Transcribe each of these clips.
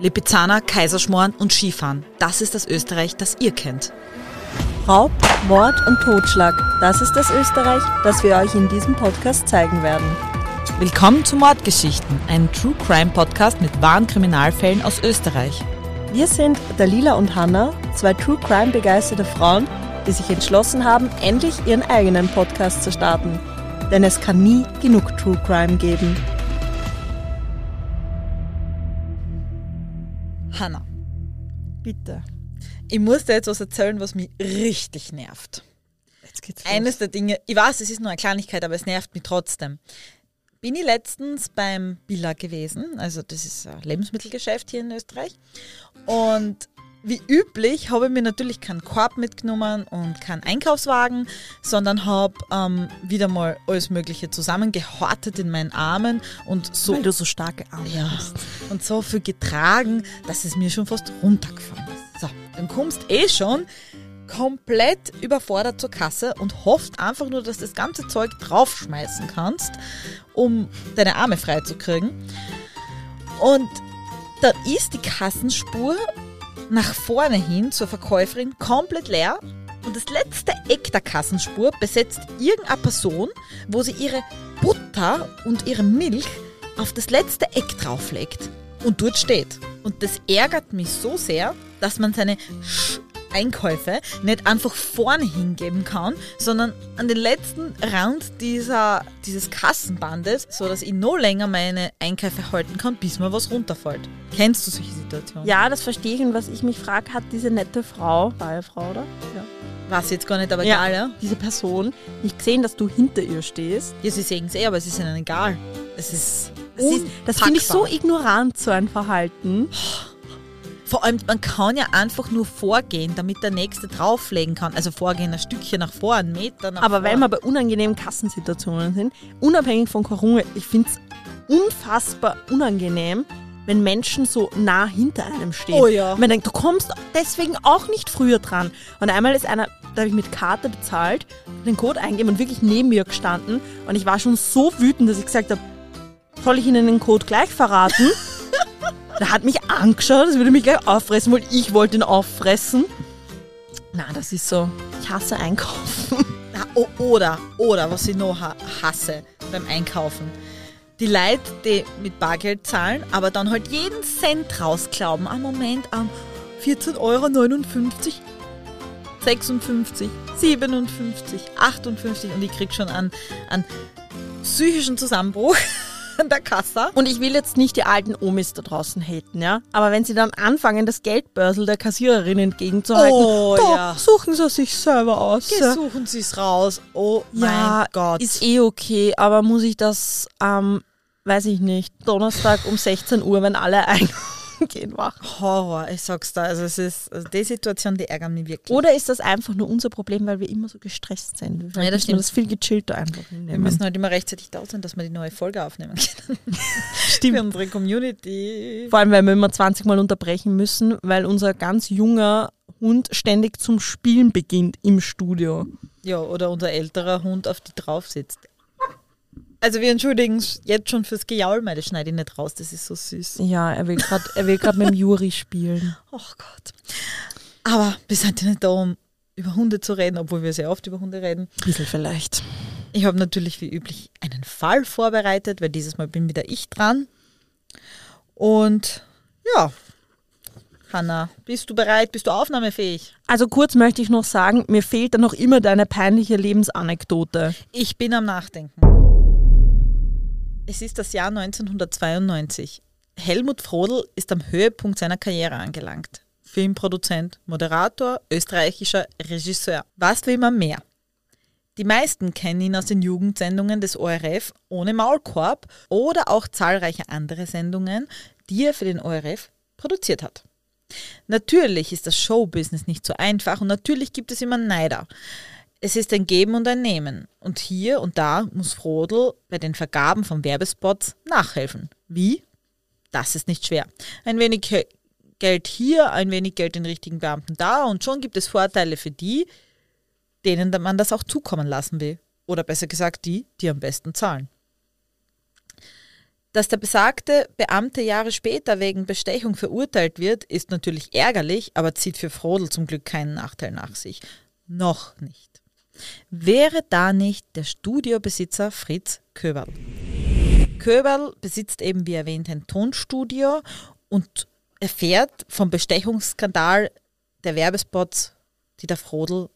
Lipizzaner, Kaiserschmoren und Skifahren. Das ist das Österreich, das ihr kennt. Raub, Mord und Totschlag. Das ist das Österreich, das wir euch in diesem Podcast zeigen werden. Willkommen zu Mordgeschichten, einem True Crime Podcast mit wahren Kriminalfällen aus Österreich. Wir sind Dalila und Hanna, zwei True Crime begeisterte Frauen, die sich entschlossen haben, endlich ihren eigenen Podcast zu starten. Denn es kann nie genug True Crime geben. Hanna, Bitte. ich muss dir jetzt was erzählen, was mich richtig nervt. Jetzt geht's Eines der Dinge, ich weiß, es ist nur eine Kleinigkeit, aber es nervt mich trotzdem. Bin ich letztens beim Billa gewesen, also das ist ein Lebensmittelgeschäft hier in Österreich. Und wie üblich habe ich mir natürlich keinen Korb mitgenommen und keinen Einkaufswagen, sondern habe ähm, wieder mal alles Mögliche zusammengehortet in meinen Armen und so Weil du so starke Arme ja, hast. und so viel getragen, dass es mir schon fast runtergefallen ist. So, dann kommst eh schon komplett überfordert zur Kasse und hoffst einfach nur, dass du das ganze Zeug draufschmeißen kannst, um deine Arme frei zu kriegen. Und dann ist die Kassenspur nach vorne hin zur Verkäuferin komplett leer und das letzte Eck der Kassenspur besetzt irgendeine Person, wo sie ihre Butter und ihre Milch auf das letzte Eck drauflegt und dort steht. Und das ärgert mich so sehr, dass man seine Sch Einkäufe nicht einfach vorne hingeben kann, sondern an den letzten Rand dieser, dieses Kassenbandes, so dass ich noch länger meine Einkäufe halten kann, bis mir was runterfällt. Kennst du solche Situationen? Ja, das verstehe ich. Und was ich mich frage, hat diese nette Frau, war ja Frau, oder? Ja. Weiß jetzt gar nicht, aber Ja. egal, ja? Diese Person nicht gesehen, dass du hinter ihr stehst. Ja, sie sehen es eh, aber es ist ihnen egal. Es ist. Das, ist, das finde ich so ignorant, so ein Verhalten. Vor allem, man kann ja einfach nur vorgehen, damit der Nächste drauflegen kann. Also vorgehen, ein Stückchen nach vor, einen Meter nach Aber vor. weil wir bei unangenehmen Kassensituationen sind, unabhängig von Corona, ich finde es unfassbar unangenehm, wenn Menschen so nah hinter einem stehen. Oh ja. Man denkt, du kommst deswegen auch nicht früher dran. Und einmal ist einer, da habe ich mit Karte bezahlt, den Code eingeben und wirklich neben mir gestanden. Und ich war schon so wütend, dass ich gesagt habe, soll ich Ihnen den Code gleich verraten? Der hat mich angeschaut, das würde mich gleich auffressen, weil ich wollte ihn auffressen. Na, das ist so. Ich hasse Einkaufen. Oder, oder, was ich noch ha hasse beim Einkaufen. Die Leute, die mit Bargeld zahlen, aber dann halt jeden Cent rausglauben. Ah, Moment, am 14,59 Euro, 56, 57, 58 und ich krieg schon einen, einen psychischen Zusammenbruch an der Kasse. Und ich will jetzt nicht die alten Omis da draußen haten, ja. Aber wenn sie dann anfangen, das Geldbörsel der Kassiererin entgegenzuhalten, Oh, da ja. suchen sie sich selber aus. Suchen Sie es raus. Oh Ja, mein Gott. Ist eh okay, aber muss ich das am, weiß ich nicht, Donnerstag um 16 Uhr, wenn alle eingehen, machen? Horror, ich sag's da. Also es ist, also die Situation, die ärgern mich wirklich. Oder ist das einfach nur unser Problem, weil wir immer so gestresst sind? Ja, das wir stimmt. das viel gechillter einfach Wir nehmen. müssen halt immer rechtzeitig da sein, dass wir die neue Folge aufnehmen können. Stimmt. Für unsere Community. Vor allem, weil wir immer 20 Mal unterbrechen müssen, weil unser ganz junger Hund ständig zum Spielen beginnt im Studio. Ja, oder unser älterer Hund auf die drauf sitzt. Also wir entschuldigen jetzt schon fürs Gejaul, das schneide ich nicht raus, das ist so süß. Ja, er will gerade er will mit dem Juri spielen. Ach Gott. Aber wir sind ja nicht da, um über Hunde zu reden, obwohl wir sehr oft über Hunde reden. Bisschen vielleicht. Ich habe natürlich wie üblich einen Fall vorbereitet, weil dieses Mal bin wieder ich dran. Und ja, Hanna, bist du bereit? Bist du aufnahmefähig? Also kurz möchte ich noch sagen, mir fehlt da noch immer deine peinliche Lebensanekdote. Ich bin am Nachdenken. Es ist das Jahr 1992. Helmut Frodel ist am Höhepunkt seiner Karriere angelangt. Filmproduzent, Moderator, österreichischer Regisseur. Was will man mehr? Die meisten kennen ihn aus den Jugendsendungen des ORF ohne Maulkorb oder auch zahlreiche andere Sendungen, die er für den ORF produziert hat. Natürlich ist das Showbusiness nicht so einfach und natürlich gibt es immer Neider. Es ist ein Geben und ein Nehmen. Und hier und da muss Frodel bei den Vergaben von Werbespots nachhelfen. Wie? Das ist nicht schwer. Ein wenig Geld hier, ein wenig Geld den richtigen Beamten da und schon gibt es Vorteile für die, denen man das auch zukommen lassen will. Oder besser gesagt die, die am besten zahlen. Dass der besagte Beamte Jahre später wegen Bestechung verurteilt wird, ist natürlich ärgerlich, aber zieht für Frodel zum Glück keinen Nachteil nach sich. Noch nicht. Wäre da nicht der Studiobesitzer Fritz Köberl. Köberl besitzt eben, wie erwähnt, ein Tonstudio und erfährt vom Bestechungsskandal der Werbespots, die der Frodel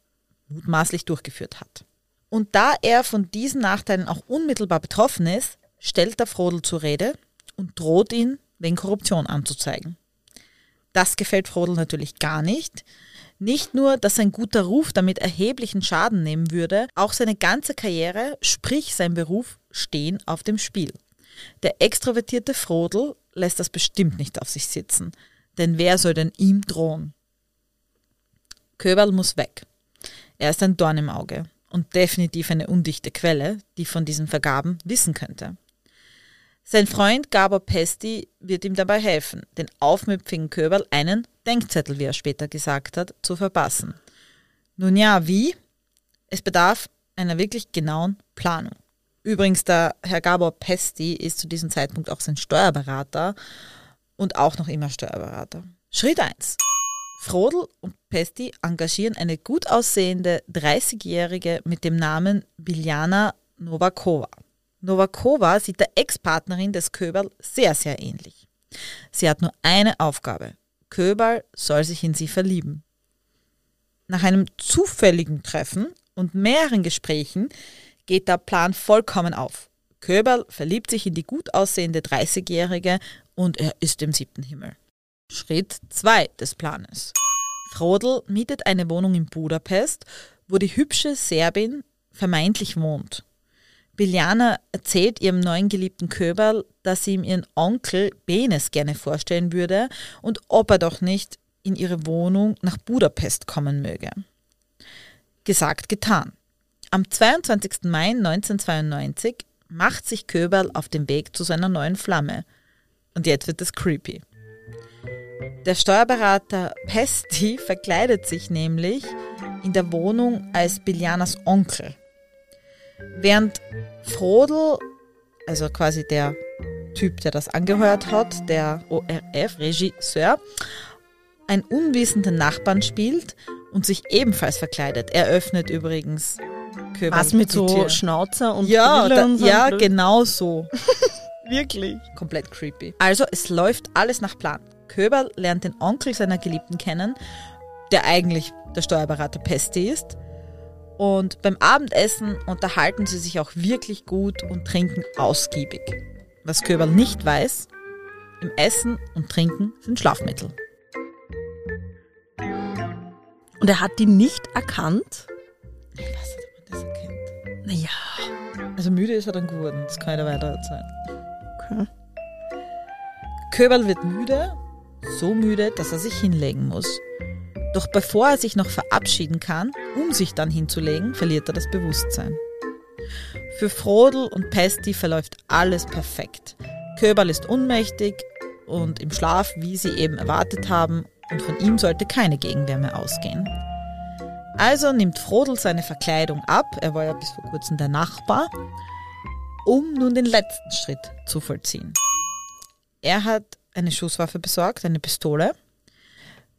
mutmaßlich durchgeführt hat. Und da er von diesen Nachteilen auch unmittelbar betroffen ist, stellt der Frodel zur Rede und droht ihn wegen Korruption anzuzeigen. Das gefällt Frodel natürlich gar nicht. Nicht nur, dass sein guter Ruf damit erheblichen Schaden nehmen würde, auch seine ganze Karriere, sprich sein Beruf, stehen auf dem Spiel. Der extrovertierte Frodel lässt das bestimmt nicht auf sich sitzen, denn wer soll denn ihm drohen? Köberl muss weg. Er ist ein Dorn im Auge und definitiv eine undichte Quelle, die von diesen Vergaben wissen könnte. Sein Freund Gabor Pesti wird ihm dabei helfen, den aufmüpfigen Köberl einen Denkzettel, wie er später gesagt hat, zu verpassen. Nun ja, wie? Es bedarf einer wirklich genauen Planung. Übrigens, der Herr Gabor Pesti ist zu diesem Zeitpunkt auch sein Steuerberater und auch noch immer Steuerberater. Schritt 1. Frodel und Pesti engagieren eine gut aussehende 30-Jährige mit dem Namen Biljana Novakova. Novakova sieht der Ex-Partnerin des Köberl sehr, sehr ähnlich. Sie hat nur eine Aufgabe. Köberl soll sich in sie verlieben. Nach einem zufälligen Treffen und mehreren Gesprächen geht der Plan vollkommen auf. Köberl verliebt sich in die gut aussehende 30-Jährige und er ist im siebten Himmel. Schritt 2 des Planes. Frodel mietet eine Wohnung in Budapest, wo die hübsche Serbin vermeintlich wohnt. Biljana erzählt ihrem neuen geliebten Köberl, dass sie ihm ihren Onkel Benes gerne vorstellen würde und ob er doch nicht in ihre Wohnung nach Budapest kommen möge. Gesagt, getan. Am 22. Mai 1992 macht sich Köberl auf den Weg zu seiner neuen Flamme. Und jetzt wird es creepy. Der Steuerberater Pesti verkleidet sich nämlich in der Wohnung als Biljanas Onkel. Während Frodel, also quasi der Typ, der das angehört hat, der ORF-Regisseur, einen unwissenden Nachbarn spielt und sich ebenfalls verkleidet. Er öffnet übrigens Köber Was mit so Tür. Schnauzer und Ja, da, und so ja genau so. Wirklich. Komplett creepy. Also es läuft alles nach Plan. Köber lernt den Onkel seiner Geliebten kennen, der eigentlich der Steuerberater Pesti ist. Und beim Abendessen unterhalten sie sich auch wirklich gut und trinken ausgiebig. Was Köberl nicht weiß, im Essen und Trinken sind Schlafmittel. Und er hat die nicht erkannt? Ich weiß nicht, ob man das erkennt. Naja. Also müde ist er dann geworden, das kann ja weiter erzählen. Okay. Köberl wird müde, so müde, dass er sich hinlegen muss. Doch bevor er sich noch verabschieden kann, um sich dann hinzulegen, verliert er das Bewusstsein. Für Frodel und Pesti verläuft alles perfekt. Köberl ist unmächtig und im Schlaf, wie sie eben erwartet haben, und von ihm sollte keine Gegenwehr mehr ausgehen. Also nimmt Frodel seine Verkleidung ab, er war ja bis vor kurzem der Nachbar, um nun den letzten Schritt zu vollziehen. Er hat eine Schusswaffe besorgt, eine Pistole,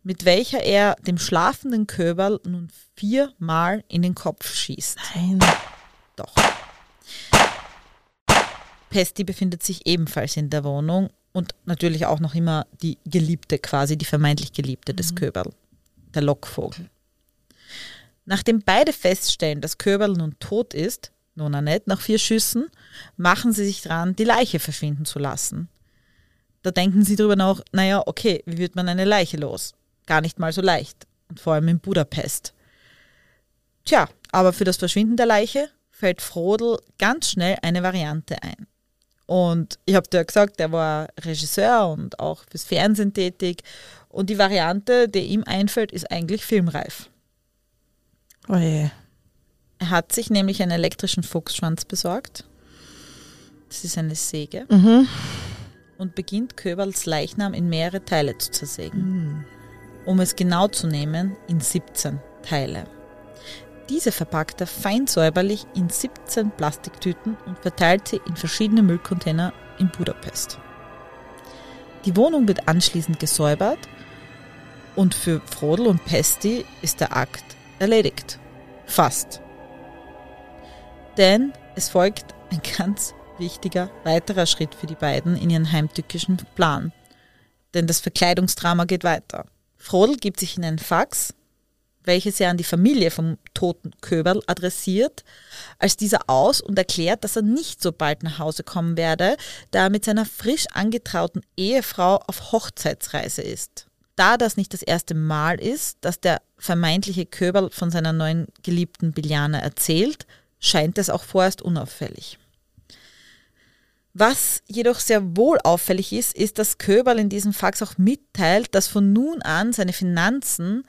mit welcher er dem schlafenden Köberl nun viermal in den Kopf schießt. Nein. Doch. Pesti befindet sich ebenfalls in der Wohnung und natürlich auch noch immer die Geliebte quasi, die vermeintlich Geliebte des mhm. Köberl, der Lockvogel. Nachdem beide feststellen, dass Köberl nun tot ist, Nona nicht, nach vier Schüssen, machen sie sich dran, die Leiche verschwinden zu lassen. Da denken sie darüber nach, naja, okay, wie wird man eine Leiche los? Gar nicht mal so leicht. Und vor allem in Budapest. Tja, aber für das Verschwinden der Leiche fällt Frodel ganz schnell eine Variante ein. Und ich habe dir gesagt, er war Regisseur und auch fürs Fernsehen tätig. Und die Variante, die ihm einfällt, ist eigentlich filmreif. Oh je. Er hat sich nämlich einen elektrischen Fuchsschwanz besorgt. Das ist eine Säge. Mhm. Und beginnt Köberls Leichnam in mehrere Teile zu zersägen. Mhm. Um es genau zu nehmen, in 17 Teile. Diese verpackt er fein säuberlich in 17 Plastiktüten und verteilt sie in verschiedene Müllcontainer in Budapest. Die Wohnung wird anschließend gesäubert und für Frodel und Pesti ist der Akt erledigt. Fast. Denn es folgt ein ganz wichtiger weiterer Schritt für die beiden in ihren heimtückischen Plan. Denn das Verkleidungsdrama geht weiter. Frodel gibt sich in einen Fax, welches er an die Familie vom toten Köberl adressiert, als dieser aus und erklärt, dass er nicht so bald nach Hause kommen werde, da er mit seiner frisch angetrauten Ehefrau auf Hochzeitsreise ist. Da das nicht das erste Mal ist, dass der vermeintliche Köberl von seiner neuen Geliebten Biljana erzählt, scheint es auch vorerst unauffällig. Was jedoch sehr wohl auffällig ist, ist, dass Köberl in diesem Fax auch mitteilt, dass von nun an seine Finanzen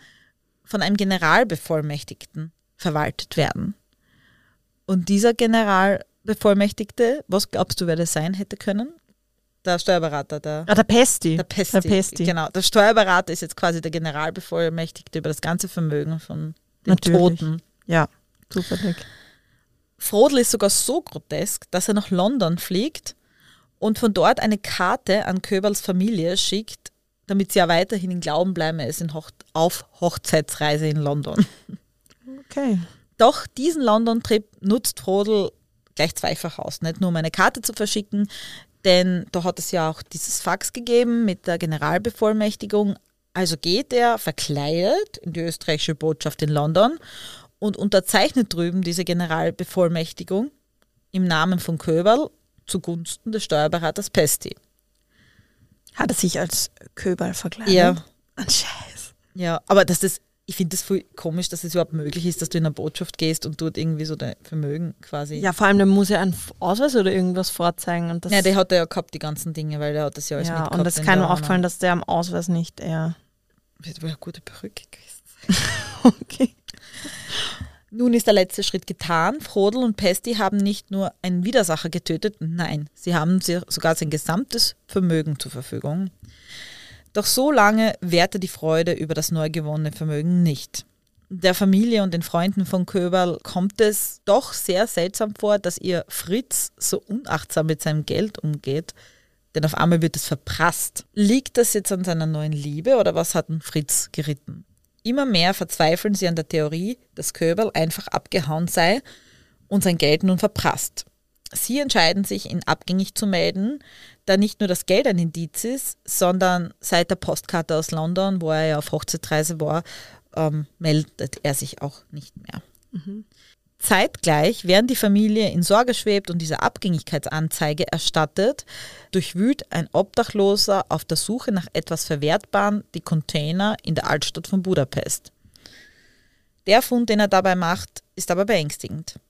von einem Generalbevollmächtigten verwaltet werden. Und dieser Generalbevollmächtigte, was glaubst du, wer das sein hätte können? Der Steuerberater, der, Ah, der Pesti. der Pesti. Der Pesti. Genau, der Steuerberater ist jetzt quasi der Generalbevollmächtigte über das ganze Vermögen von den Natürlich. Toten. Ja, zufällig. Frodel ist sogar so grotesk, dass er nach London fliegt und von dort eine Karte an Köberls Familie schickt, damit sie ja weiterhin in Glauben bleiben, er ist in Hoch auf Hochzeitsreise in London. Okay. Doch diesen London-Trip nutzt Frodel gleich zweifach aus. Nicht nur um eine Karte zu verschicken, denn da hat es ja auch dieses Fax gegeben mit der Generalbevollmächtigung. Also geht er verkleidet in die österreichische Botschaft in London und unterzeichnet drüben diese Generalbevollmächtigung im Namen von Köberl zugunsten des Steuerberaters Pesti. Hat er sich als Köberl verkleidet? Ja. Ein Scheiß. Ja, aber dass das, ich finde das voll komisch, dass es überhaupt möglich ist, dass du in eine Botschaft gehst und dort irgendwie so dein Vermögen quasi. Ja, vor allem, der muss ja einen Ausweis oder irgendwas vorzeigen. Und das, Ja, der hat ja gehabt, die ganzen Dinge, weil der hat das ja alles ja mitgehabt. und das ist in keinem der aufgefallen, dass der am Ausweis nicht er. Das wäre eine gute Perücke gewesen. Okay. Nun ist der letzte Schritt getan. Frodel und Pesti haben nicht nur einen Widersacher getötet, nein, sie haben sogar sein gesamtes Vermögen zur Verfügung. Doch so lange währte die Freude über das neu gewonnene Vermögen nicht. Der Familie und den Freunden von Köberl kommt es doch sehr seltsam vor, dass ihr Fritz so unachtsam mit seinem Geld umgeht, denn auf einmal wird es verprasst. Liegt das jetzt an seiner neuen Liebe oder was hat Fritz geritten? Immer mehr verzweifeln sie an der Theorie, dass Köberl einfach abgehauen sei und sein Geld nun verprasst. Sie entscheiden sich, ihn abgängig zu melden, da nicht nur das Geld ein Indiz ist, sondern seit der Postkarte aus London, wo er ja auf Hochzeitsreise war, ähm, meldet er sich auch nicht mehr. Zeitgleich, während die Familie in Sorge schwebt und diese Abgängigkeitsanzeige erstattet, durchwühlt ein Obdachloser auf der Suche nach etwas Verwertbarem die Container in der Altstadt von Budapest. Der Fund, den er dabei macht, ist aber beängstigend.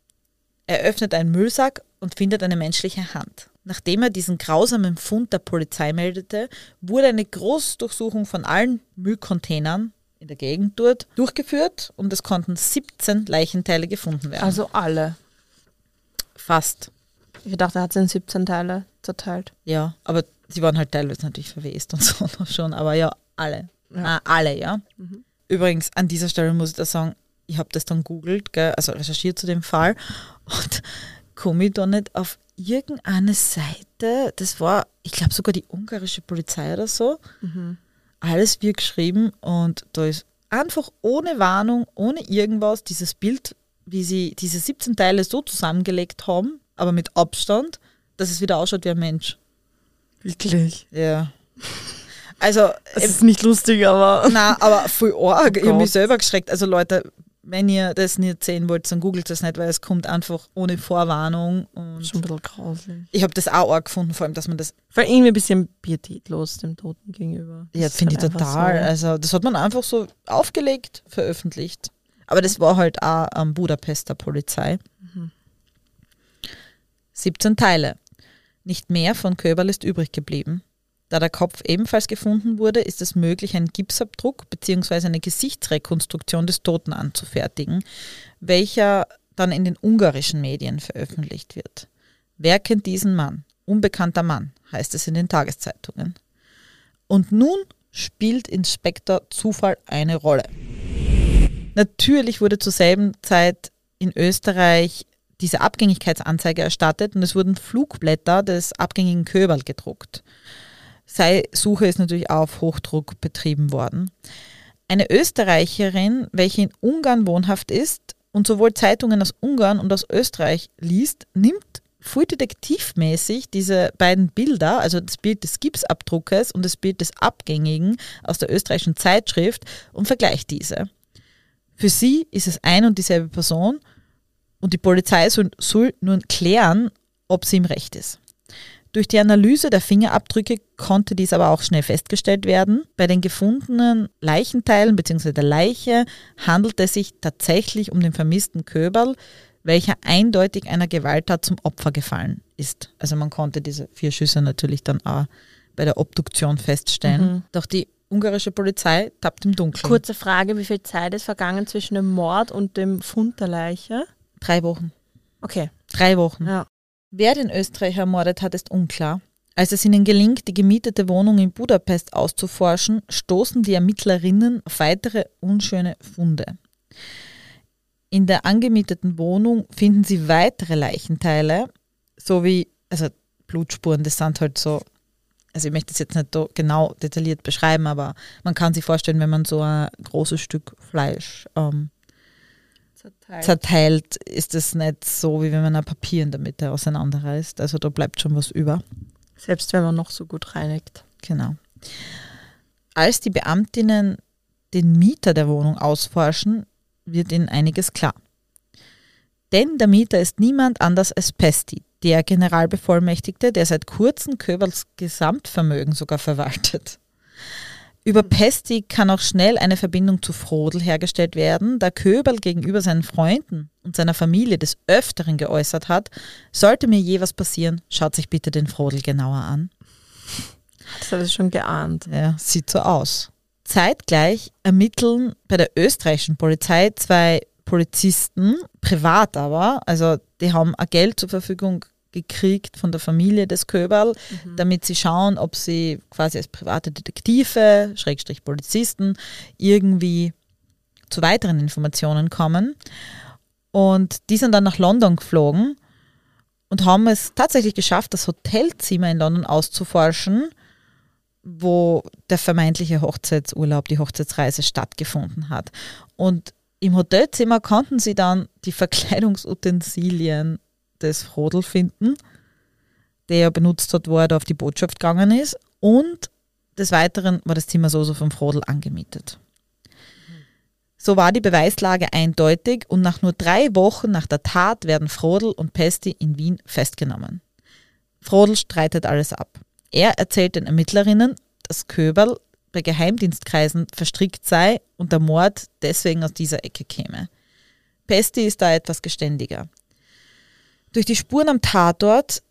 Er öffnet einen Müllsack und findet eine menschliche Hand. Nachdem er diesen grausamen Fund der Polizei meldete, wurde eine Großdurchsuchung von allen Müllcontainern in der Gegend dort durchgeführt und es konnten 17 Leichenteile gefunden werden. Also alle. fast, Ich dachte, er hat es in 17 Teile zerteilt. ja. Aber sie waren halt teilweise natürlich verwest und so noch schon, aber ja, alle. Ah, alle, ja. Übrigens, an dieser Stelle muss ich da sagen, ich habe das dann googelt, gell, also recherchiert zu dem Fall und komme ich da nicht auf irgendeine Seite, das war, ich glaube sogar die ungarische Polizei oder so, alles wird geschrieben und da ist einfach ohne Warnung, ohne irgendwas dieses Bild, wie sie diese 17 Teile so zusammengelegt haben, aber mit Abstand, dass es wieder ausschaut wie ein Mensch. Wirklich? Ja. Also, Es ist nicht lustig, aber. na, aber voll arg. ich habe mich selber geschreckt. Also Leute, wenn ihr das nicht sehen wollt, dann googelt das nicht, weil es kommt einfach ohne Vorwarnung. Und Schon ein bisschen grauslich. ich habe das auch arg gefunden, vor allem, dass man das, Vor allem irgendwie ein bisschen pietätlos dem Toten gegenüber. ja, finde ich halt einfach total. So. Also das hat man einfach so aufgelegt, veröffentlicht. Aber das war halt auch am Budapester Polizei. 17 Teile. Nicht mehr von Köberl ist übrig geblieben. Da der Kopf ebenfalls gefunden wurde, ist es möglich, einen Gipsabdruck bzw. eine Gesichtsrekonstruktion des Toten anzufertigen, welcher dann in den ungarischen Medien veröffentlicht wird. Wer kennt diesen Mann? Unbekannter Mann, heißt es in den Tageszeitungen. Und nun spielt Inspektor Zufall eine Rolle. Natürlich wurde zur selben Zeit in Österreich diese Abgängigkeitsanzeige erstattet und es wurden Flugblätter des abgängigen Köberl gedruckt. Sei Suche ist natürlich auf Hochdruck betrieben worden. Eine Österreicherin, welche in Ungarn wohnhaft ist und sowohl Zeitungen aus Ungarn und aus Österreich liest, nimmt voll detektivmäßig diese beiden Bilder, also das Bild des Gipsabdruckes und das Bild des Abgängigen aus der österreichischen Zeitschrift und vergleicht diese. Für sie ist es ein und dieselbe Person und die Polizei soll nun klären, ob sie im Recht ist. Durch die Analyse der Fingerabdrücke konnte dies aber auch schnell festgestellt werden. Bei den gefundenen Leichenteilen bzw. der Leiche handelt es sich tatsächlich um den vermissten Köberl, welcher eindeutig einer Gewalttat zum Opfer gefallen ist. Also man konnte diese vier Schüsse natürlich dann auch bei der Obduktion feststellen. Mhm. Doch die ungarische Polizei tappt im Dunkeln. Kurze Frage, wie viel Zeit ist vergangen zwischen dem Mord und dem Fund der Leiche? Drei Wochen. Okay, Drei Wochen. ja. Wer den Österreicher ermordet hat, ist unklar. Als es ihnen gelingt, die gemietete Wohnung in Budapest auszuforschen, stoßen die Ermittlerinnen auf weitere unschöne Funde. In der angemieteten Wohnung finden sie weitere Leichenteile, sowie, also Blutspuren, das sind halt so, also ich möchte es jetzt nicht so genau detailliert beschreiben, aber man kann sich vorstellen, wenn man so ein großes Stück Fleisch ähm, zerteilt, ist es nicht so, wie wenn man ein Papier in der Mitte auseinanderreißt. Also da bleibt schon was über. Selbst wenn man noch so gut reinigt. Genau. Als die Beamtinnen den Mieter der Wohnung ausforschen, wird ihnen einiges klar. Denn der Mieter ist niemand anders als Pesti, der Generalbevollmächtigte, der seit kurzem Köberls Gesamtvermögen sogar verwaltet. Über Pesti kann auch schnell eine Verbindung zu Frodel hergestellt werden, da Köberl gegenüber seinen Freunden und seiner Familie des Öfteren geäußert hat, sollte mir je was passieren, schaut sich bitte den Frodel genauer an. Das habe ich schon geahnt. Ja, sieht so aus. Zeitgleich ermitteln bei der österreichischen Polizei zwei Polizisten, privat aber, also die haben ein Geld zur Verfügung gekriegt von der Familie des Köberl, damit sie schauen, ob sie quasi als private Detektive, Schrägstrich Polizisten, irgendwie zu weiteren Informationen kommen. Und die sind dann nach London geflogen und haben es tatsächlich geschafft, das Hotelzimmer in London auszuforschen, wo der vermeintliche Hochzeitsurlaub, die Hochzeitsreise stattgefunden hat. Und im Hotelzimmer konnten sie dann die Verkleidungsutensilien des Frodel finden, der ja benutzt hat, wo er da auf die Botschaft gegangen ist. Und des Weiteren war das Zimmer so vom Frodel angemietet. So war die Beweislage eindeutig und nach nur drei Wochen nach der Tat werden Frodel und Pesti in Wien festgenommen. Frodel streitet alles ab. Er erzählt den Ermittlerinnen, dass Köberl bei Geheimdienstkreisen verstrickt sei und der Mord deswegen aus dieser Ecke käme. Pesti ist da etwas geständiger. Durch die Spuren am Tatort,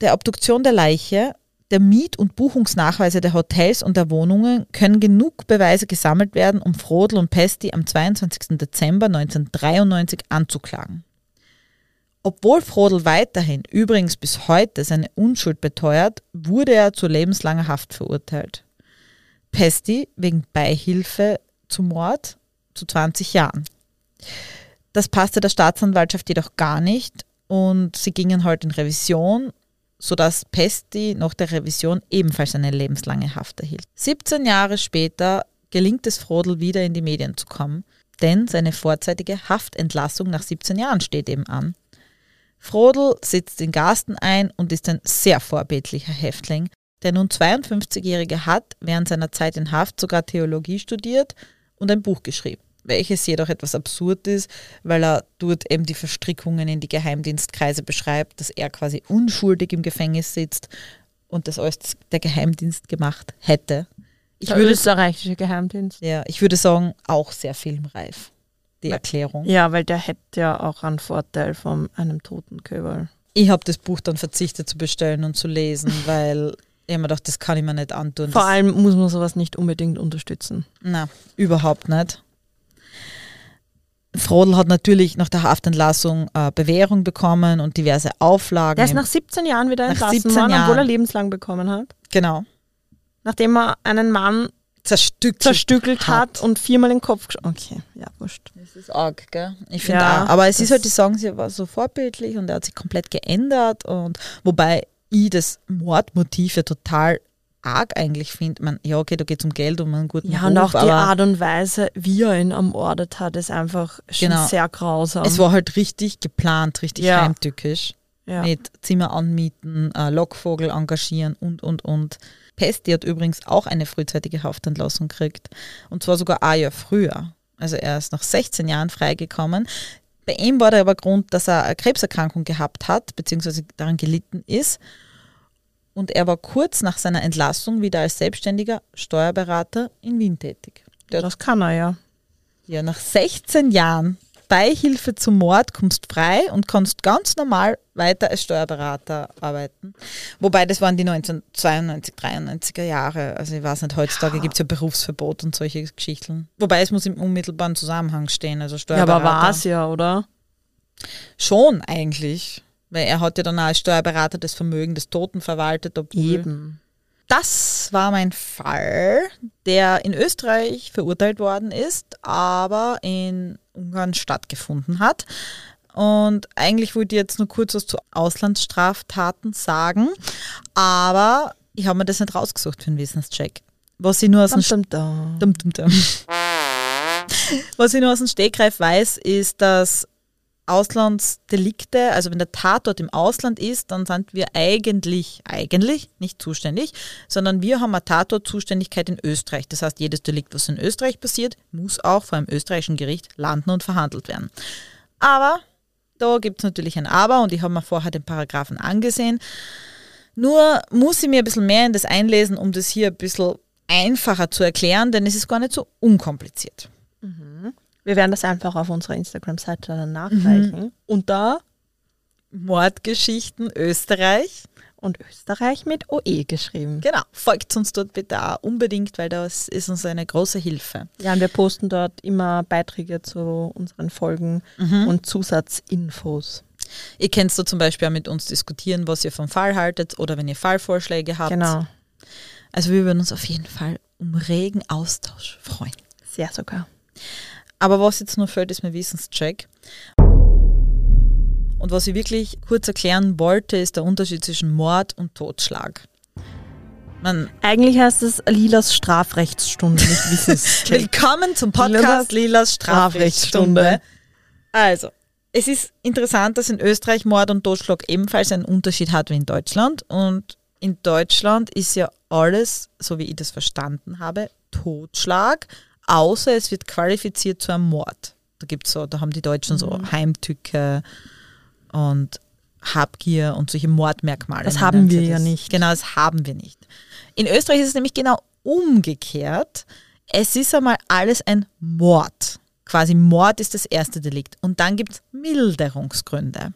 der Obduktion der Leiche, der Miet- und Buchungsnachweise der Hotels und der Wohnungen können genug Beweise gesammelt werden, um Frodel und Pesti am 22. Dezember 1993 anzuklagen. Obwohl Frodel weiterhin, übrigens bis heute, seine Unschuld beteuert, wurde er zu lebenslanger Haft verurteilt. Pesti wegen Beihilfe zum Mord zu 20 Jahren. Das passte der Staatsanwaltschaft jedoch gar nicht und sie gingen halt in Revision, sodass Pesti nach der Revision ebenfalls eine lebenslange Haft erhielt. 17 Jahre später gelingt es Frodel wieder in die Medien zu kommen, denn seine vorzeitige Haftentlassung nach 17 Jahren steht eben an. Frodel sitzt in Garsten ein und ist ein sehr vorbildlicher Häftling. Der nun 52-Jährige hat während seiner Zeit in Haft sogar Theologie studiert und ein Buch geschrieben, welches jedoch etwas absurd ist, weil er dort eben die Verstrickungen in die Geheimdienstkreise beschreibt, dass er quasi unschuldig im Gefängnis sitzt und das alles der Geheimdienst gemacht hätte. Ich Der würde, österreichische Geheimdienst. ja, ich würde sagen, auch sehr filmreif, die. Erklärung. Ja, weil der hätte ja auch einen Vorteil von einem toten Köberl. Ich habe das Buch dann verzichtet zu bestellen und zu lesen, weil ich mir gedacht, das kann ich mir nicht antun. Vor allem muss man sowas nicht unbedingt unterstützen. Na, überhaupt nicht. Frodel hat natürlich nach der Haftentlassung äh, Bewährung bekommen und diverse Auflagen. Der ist nach 17 Jahren wieder entlassen 17 worden, obwohl er lebenslang bekommen hat. genau. Nachdem er einen Mann zerstückelt, zerstückelt hat. und viermal den Kopf gesch- Okay, ja, wurscht. Das ist arg, gell? Ich finde Ja, auch. Aber es ist halt, die sagen, sie war so vorbildlich und er hat sich komplett geändert und wobei ich das Mordmotiv ja total arg eigentlich finde. Man, ja, okay, da geht es um Geld, um einen guten Ja, Ruf, und auch die Art und Weise, wie er ihn ermordet hat, ist einfach schon Genau. sehr grausam. es war halt richtig geplant, richtig Ja. heimtückisch. ja. Mit Zimmer anmieten, äh, Lockvogel engagieren und, und, und. Pesti hat übrigens auch eine frühzeitige Haftentlassung gekriegt. Und zwar sogar ein Jahr früher. Also er ist nach 16 Jahren freigekommen. Bei ihm war der aber Grund, dass er eine Krebserkrankung gehabt hat, beziehungsweise daran gelitten ist. Und er war kurz nach seiner Entlassung wieder als selbstständiger Steuerberater in Wien tätig. Der das kann er ja. ja, nach 16 Jahren Beihilfe zum Mord kommst frei und kannst ganz normal weiter als Steuerberater arbeiten. Wobei das waren die 1992, 93er Jahre. Also ich weiß nicht, heutzutage Ja. gibt es ja Berufsverbot und solche Geschichten. Wobei es muss im unmittelbaren Zusammenhang stehen. Also Ja, Steuerberater. aber war es ja, oder? Schon eigentlich. Weil er hat ja dann auch als Steuerberater das Vermögen des Toten verwaltet. Eben. Das war mein Fall, der in Österreich verurteilt worden ist, aber in Ungarn stattgefunden hat. Und eigentlich wollte ich jetzt nur kurz was zu Auslandsstraftaten sagen, aber ich habe mir das nicht rausgesucht für einen Wissenscheck. Was ich nur aus dem. Dum, dum, dum. Was ich nur aus dem Stegreif weiß, ist, dass Auslandsdelikte, also wenn der Tatort im Ausland ist, dann sind wir eigentlich, eigentlich nicht zuständig, sondern wir haben eine Tatortzuständigkeit in Österreich. Das heißt, jedes Delikt, was in Österreich passiert, muss auch vor einem österreichischen Gericht landen und verhandelt werden. Aber da gibt es natürlich ein Aber und ich habe mir vorher den Paragraphen angesehen. Nur muss ich mir ein bisschen mehr in das einlesen, um das hier ein bisschen einfacher zu erklären, denn es ist gar nicht so unkompliziert. Wir werden das einfach auf unserer Instagram-Seite dann nachreichen. Und da Mordgeschichten Österreich. und Österreich mit OE geschrieben. Genau, folgt uns dort bitte auch unbedingt, weil das ist uns eine große Hilfe. Ja, und wir posten dort immer Beiträge zu unseren Folgen und Zusatzinfos. Ihr könnt so zum Beispiel auch mit uns diskutieren, was ihr vom Fall haltet oder wenn ihr Fallvorschläge habt. Genau. Also wir würden uns auf jeden Fall um regen Austausch freuen. Sehr sogar. Aber was jetzt nur fehlt, ist mein Wissenscheck. Und was ich wirklich kurz erklären wollte, ist der Unterschied zwischen Mord und Totschlag. Man, Eigentlich heißt es Lilas Strafrechtsstunde, nicht Wissenscheck. willkommen zum Podcast Lilas Strafrechtsstunde. Also, es ist interessant, dass in Österreich Mord und Totschlag ebenfalls einen Unterschied hat wie in Deutschland. Und in Deutschland ist ja alles, so wie ich das verstanden habe, Totschlag, außer es wird qualifiziert zu einem Mord. Da gibt's so, da haben die Deutschen so Heimtücke und Habgier und solche Mordmerkmale. Das haben wir ja das. nicht. Genau, das haben wir nicht. In Österreich ist es nämlich genau umgekehrt. Es ist einmal alles ein Mord. Quasi Mord ist das erste Delikt. Und dann gibt es Milderungsgründe.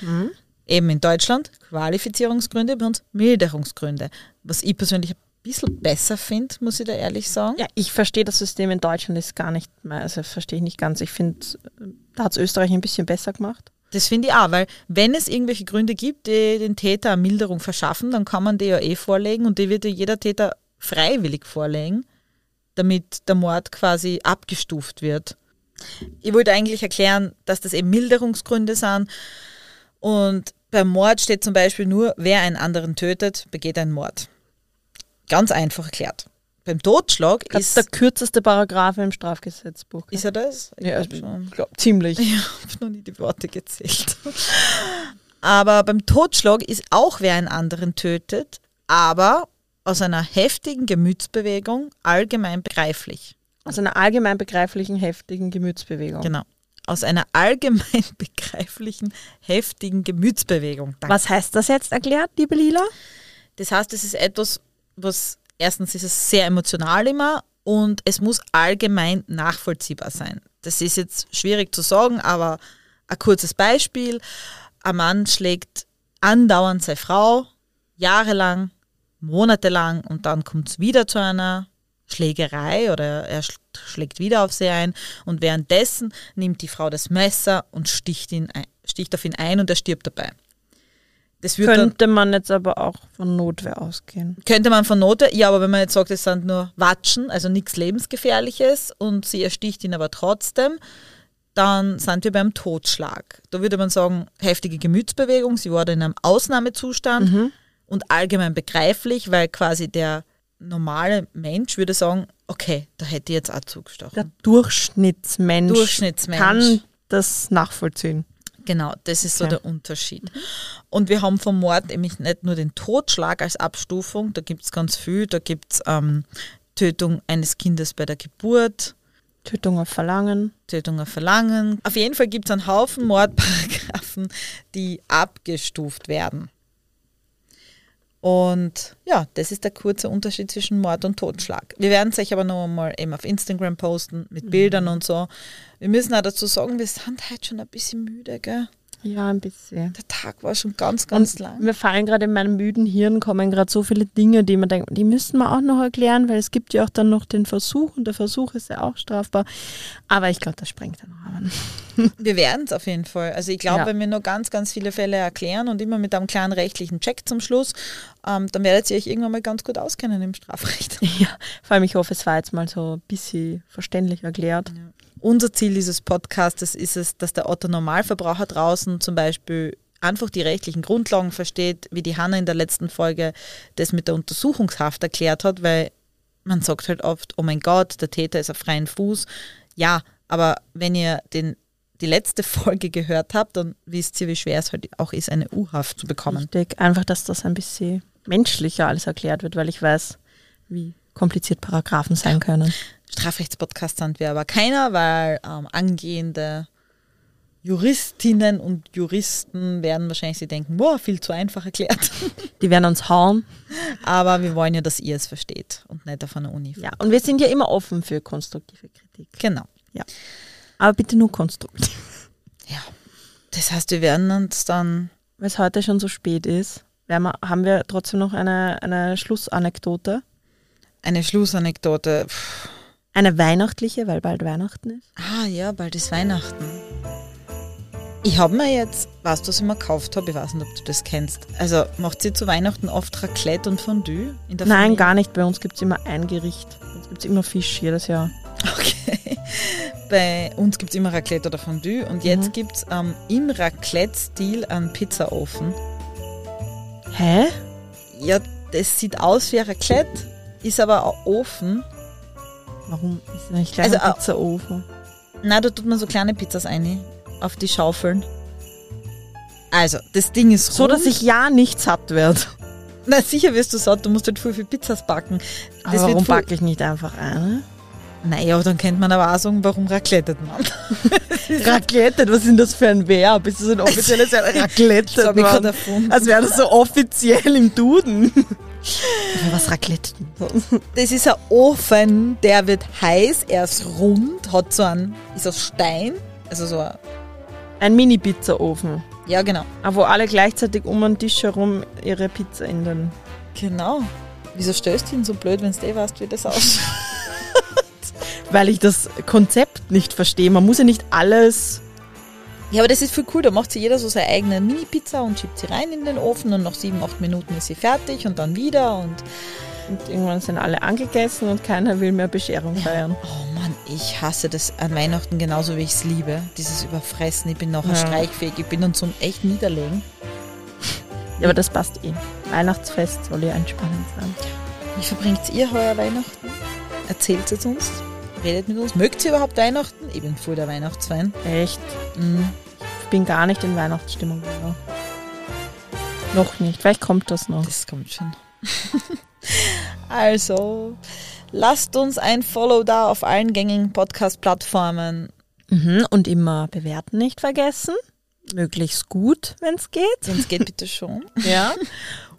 Hm? Eben in Deutschland Qualifizierungsgründe, bei uns Milderungsgründe. Was ich persönlich ein bisschen besser finde, muss ich da ehrlich sagen. Ja, ich verstehe das System in Deutschland ist gar nicht mehr, also verstehe ich nicht ganz. Ich finde, da hat es Österreich ein bisschen besser gemacht. Das finde ich auch, weil wenn es irgendwelche Gründe gibt, die den Täter eine Milderung verschaffen, dann kann man die ja eh vorlegen und die wird ja jeder Täter freiwillig vorlegen, damit der Mord quasi abgestuft wird. Ich wollte eigentlich erklären, dass das eben Milderungsgründe sind und beim Mord steht zum Beispiel nur, wer einen anderen tötet, begeht einen Mord. Ganz einfach erklärt. Beim Totschlag Das ist, der kürzeste Paragraph im Strafgesetzbuch. ist er das? Ich ja, glaub ich glaub, ziemlich. Ich habe noch nie die Worte gezählt. Aber beim Totschlag ist auch wer einen anderen tötet, aber aus einer heftigen Gemütsbewegung allgemein begreiflich. Aus einer allgemein begreiflichen, heftigen Gemütsbewegung. Genau. Aus einer allgemein begreiflichen, heftigen Gemütsbewegung. Danke. Was heißt das jetzt erklärt, liebe Lila? Das heißt, es ist etwas, was erstens ist es sehr emotional immer und es muss allgemein nachvollziehbar sein. Das ist jetzt schwierig zu sagen, aber ein kurzes Beispiel. Ein Mann schlägt andauernd seine Frau, jahrelang, monatelang und dann kommt es wieder zu einer Schlägerei oder er sch- schlägt wieder auf sie ein und währenddessen nimmt die Frau das Messer und sticht, ihn ein, sticht auf ihn ein und er stirbt dabei. Wird dann, Könnte man jetzt aber auch von Notwehr ausgehen. könnte man von Note, ja, aber wenn man jetzt sagt, es sind nur Watschen, also nichts Lebensgefährliches und sie ersticht ihn aber trotzdem, dann sind wir beim Totschlag. Da würde man sagen, heftige Gemütsbewegung, sie war da in einem Ausnahmezustand Mhm. und allgemein begreiflich, weil quasi der normale Mensch würde sagen, okay, da hätte ich jetzt auch zugestochen. Der Durchschnittsmensch, Durchschnittsmensch. kann das nachvollziehen. Genau, das ist so Okay. der Unterschied. Und wir haben vom Mord nämlich nicht nur den Totschlag als Abstufung, da gibt es ganz viel, da gibt es ähm, Tötung eines Kindes bei der Geburt, Tötung auf Verlangen. Tötung auf Verlangen. Auf jeden Fall gibt es einen Haufen Mordparagraphen, die abgestuft werden. Und ja, das ist der kurze Unterschied zwischen Mord und Totschlag. Wir werden es euch aber noch einmal eben auf Instagram posten mit Bildern und so. Wir müssen auch dazu sagen, wir sind heute schon ein bisschen müde, gell? Ja, ein bisschen. Der Tag war schon ganz, ganz Und lang. mir fallen gerade in meinem müden Hirn kommen gerade so viele Dinge, die man denkt, die müssten wir auch noch erklären, weil es gibt ja auch dann noch den Versuch und der Versuch ist ja auch strafbar. Aber ich glaube, das sprengt dann Rahmen. Wir werden es auf jeden Fall. Also ich glaube, Ja. wenn wir noch ganz, ganz viele Fälle erklären und immer mit einem kleinen rechtlichen Check zum Schluss, ähm, dann werdet ihr euch irgendwann mal ganz gut auskennen im Strafrecht. Ja, vor allem ich hoffe, es war jetzt mal so ein bisschen verständlich erklärt. Unser Ziel dieses Podcastes ist es, dass der Otto Normalverbraucher draußen zum Beispiel einfach die rechtlichen Grundlagen versteht, wie die Hanna in der letzten Folge das mit der Untersuchungshaft erklärt hat, weil man sagt halt oft, oh mein Gott, der Täter ist auf freien Fuß. Ja, aber wenn ihr den, die letzte Folge gehört habt, dann wisst ihr, wie schwer es halt auch ist, eine U-Haft zu bekommen. Richtig, einfach, dass das ein bisschen menschlicher alles erklärt wird, weil ich weiß, wie kompliziert Paragraphen sein können. Strafrechtspodcast sind wir aber keiner, weil ähm, angehende Juristinnen und Juristen werden wahrscheinlich sich denken, boah, viel zu einfach erklärt. Die werden uns hauen. Aber wir wollen ja, dass ihr es versteht und nicht auf einer Uni. Ja, und wir sind ja immer offen für konstruktive Kritik. Genau. Aber bitte nur konstruktiv. Ja. Das heißt, wir werden uns dann. Weil es heute schon so spät ist, wir, haben wir trotzdem noch eine, eine Schlussanekdote. Eine Schlussanekdote. Pff. Eine weihnachtliche, weil bald Weihnachten ist. Ah ja, bald ist Weihnachten. Ich habe mir jetzt, weißt du, was ich mir gekauft habe? Ich weiß nicht, ob du das kennst. Also macht sie zu Weihnachten oft Raclette und Fondue in der Nein, Familie? gar nicht. Bei uns gibt es immer ein Gericht. Bei uns gibt es immer Fisch jedes Jahr. Okay. Bei uns gibt es immer Raclette oder Fondue und jetzt Mhm. gibt es ähm, im Raclette-Stil einen Pizzaofen. Hä? Ja, das sieht aus wie ein Raclette, ist aber ein Ofen. Warum ist nicht gleich Also, ein äh, Pizzaofen? Na, da tut man so kleine Pizzas rein, auf die Schaufeln. Also, das Ding ist So, rund. dass ich ja nicht satt werde. Na, sicher wirst du satt, du musst halt voll viel Pizzas backen. Aber Das warum wird voll- backe ich nicht einfach eine? Naja, dann könnte man aber auch sagen, warum raclettet man? Raclette, was ist denn das für ein Verb? Ist das ein offizielles Raclette? Das habe ich erfunden. Als wäre das so offiziell im Duden. Was Raclette? Das ist ein Ofen, der wird heiß, er ist rund, hat so einen, ist aus Stein, also so ein, Ein Mini-Pizzaofen. ja genau. Wo alle gleichzeitig um den Tisch herum ihre Pizza in den. Genau. Wieso stößt du ihn so blöd, wenn du eh weißt, wie das ausschaut? Weil ich das Konzept nicht verstehe. Man muss ja nicht alles. Ja, aber das ist viel cool, da macht sich jeder so seine eigene Mini-Pizza und schiebt sie rein in den Ofen und nach sieben, acht Minuten ist sie fertig und dann wieder und Und irgendwann sind alle angegessen und keiner will mehr Bescherung feiern. oh Mann, ich hasse das an Weihnachten genauso wie ich es liebe. Dieses Überfressen, ich bin nachher Ja. streichfähig, ich bin dann zum echt niederlegen. Ja, aber das passt eh. Weihnachtsfest soll ja entspannend sein. Wie verbringt ihr heuer Weihnachten? Erzählt es uns, redet mit uns. Mögt ihr überhaupt Weihnachten? Ich bin voll der Weihnachtsfan. Echt. Mhm. Ich bin gar nicht in Weihnachtsstimmung. Oder? Noch nicht. Vielleicht kommt das noch. Das kommt schon. also, lasst uns ein Follow da auf allen gängigen Podcast-Plattformen. Mhm. Und immer bewerten nicht vergessen. Möglichst gut, wenn es geht. Wenn es geht, bitte schon. Ja.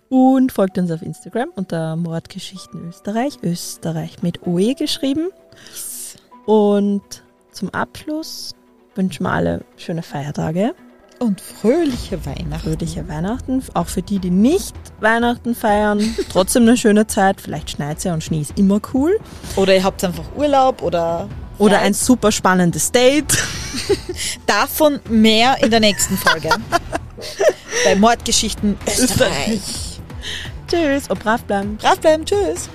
Und folgt uns auf Instagram unter Mordgeschichten Österreich. Österreich mit OE geschrieben. Und zum Abschluss wünschen wir alle schöne Feiertage, Und fröhliche Weihnachten. fröhliche Weihnachten. Auch für die, die nicht Weihnachten feiern, trotzdem eine schöne Zeit. Vielleicht schneit ja und Schnee ist immer cool. Oder ihr habt einfach Urlaub oder. Oder Ja, ein super spannendes Date. Davon mehr in der nächsten Folge. bei Mordgeschichten Österreich. Tschüss und brav bleiben. Brav bleiben, tschüss.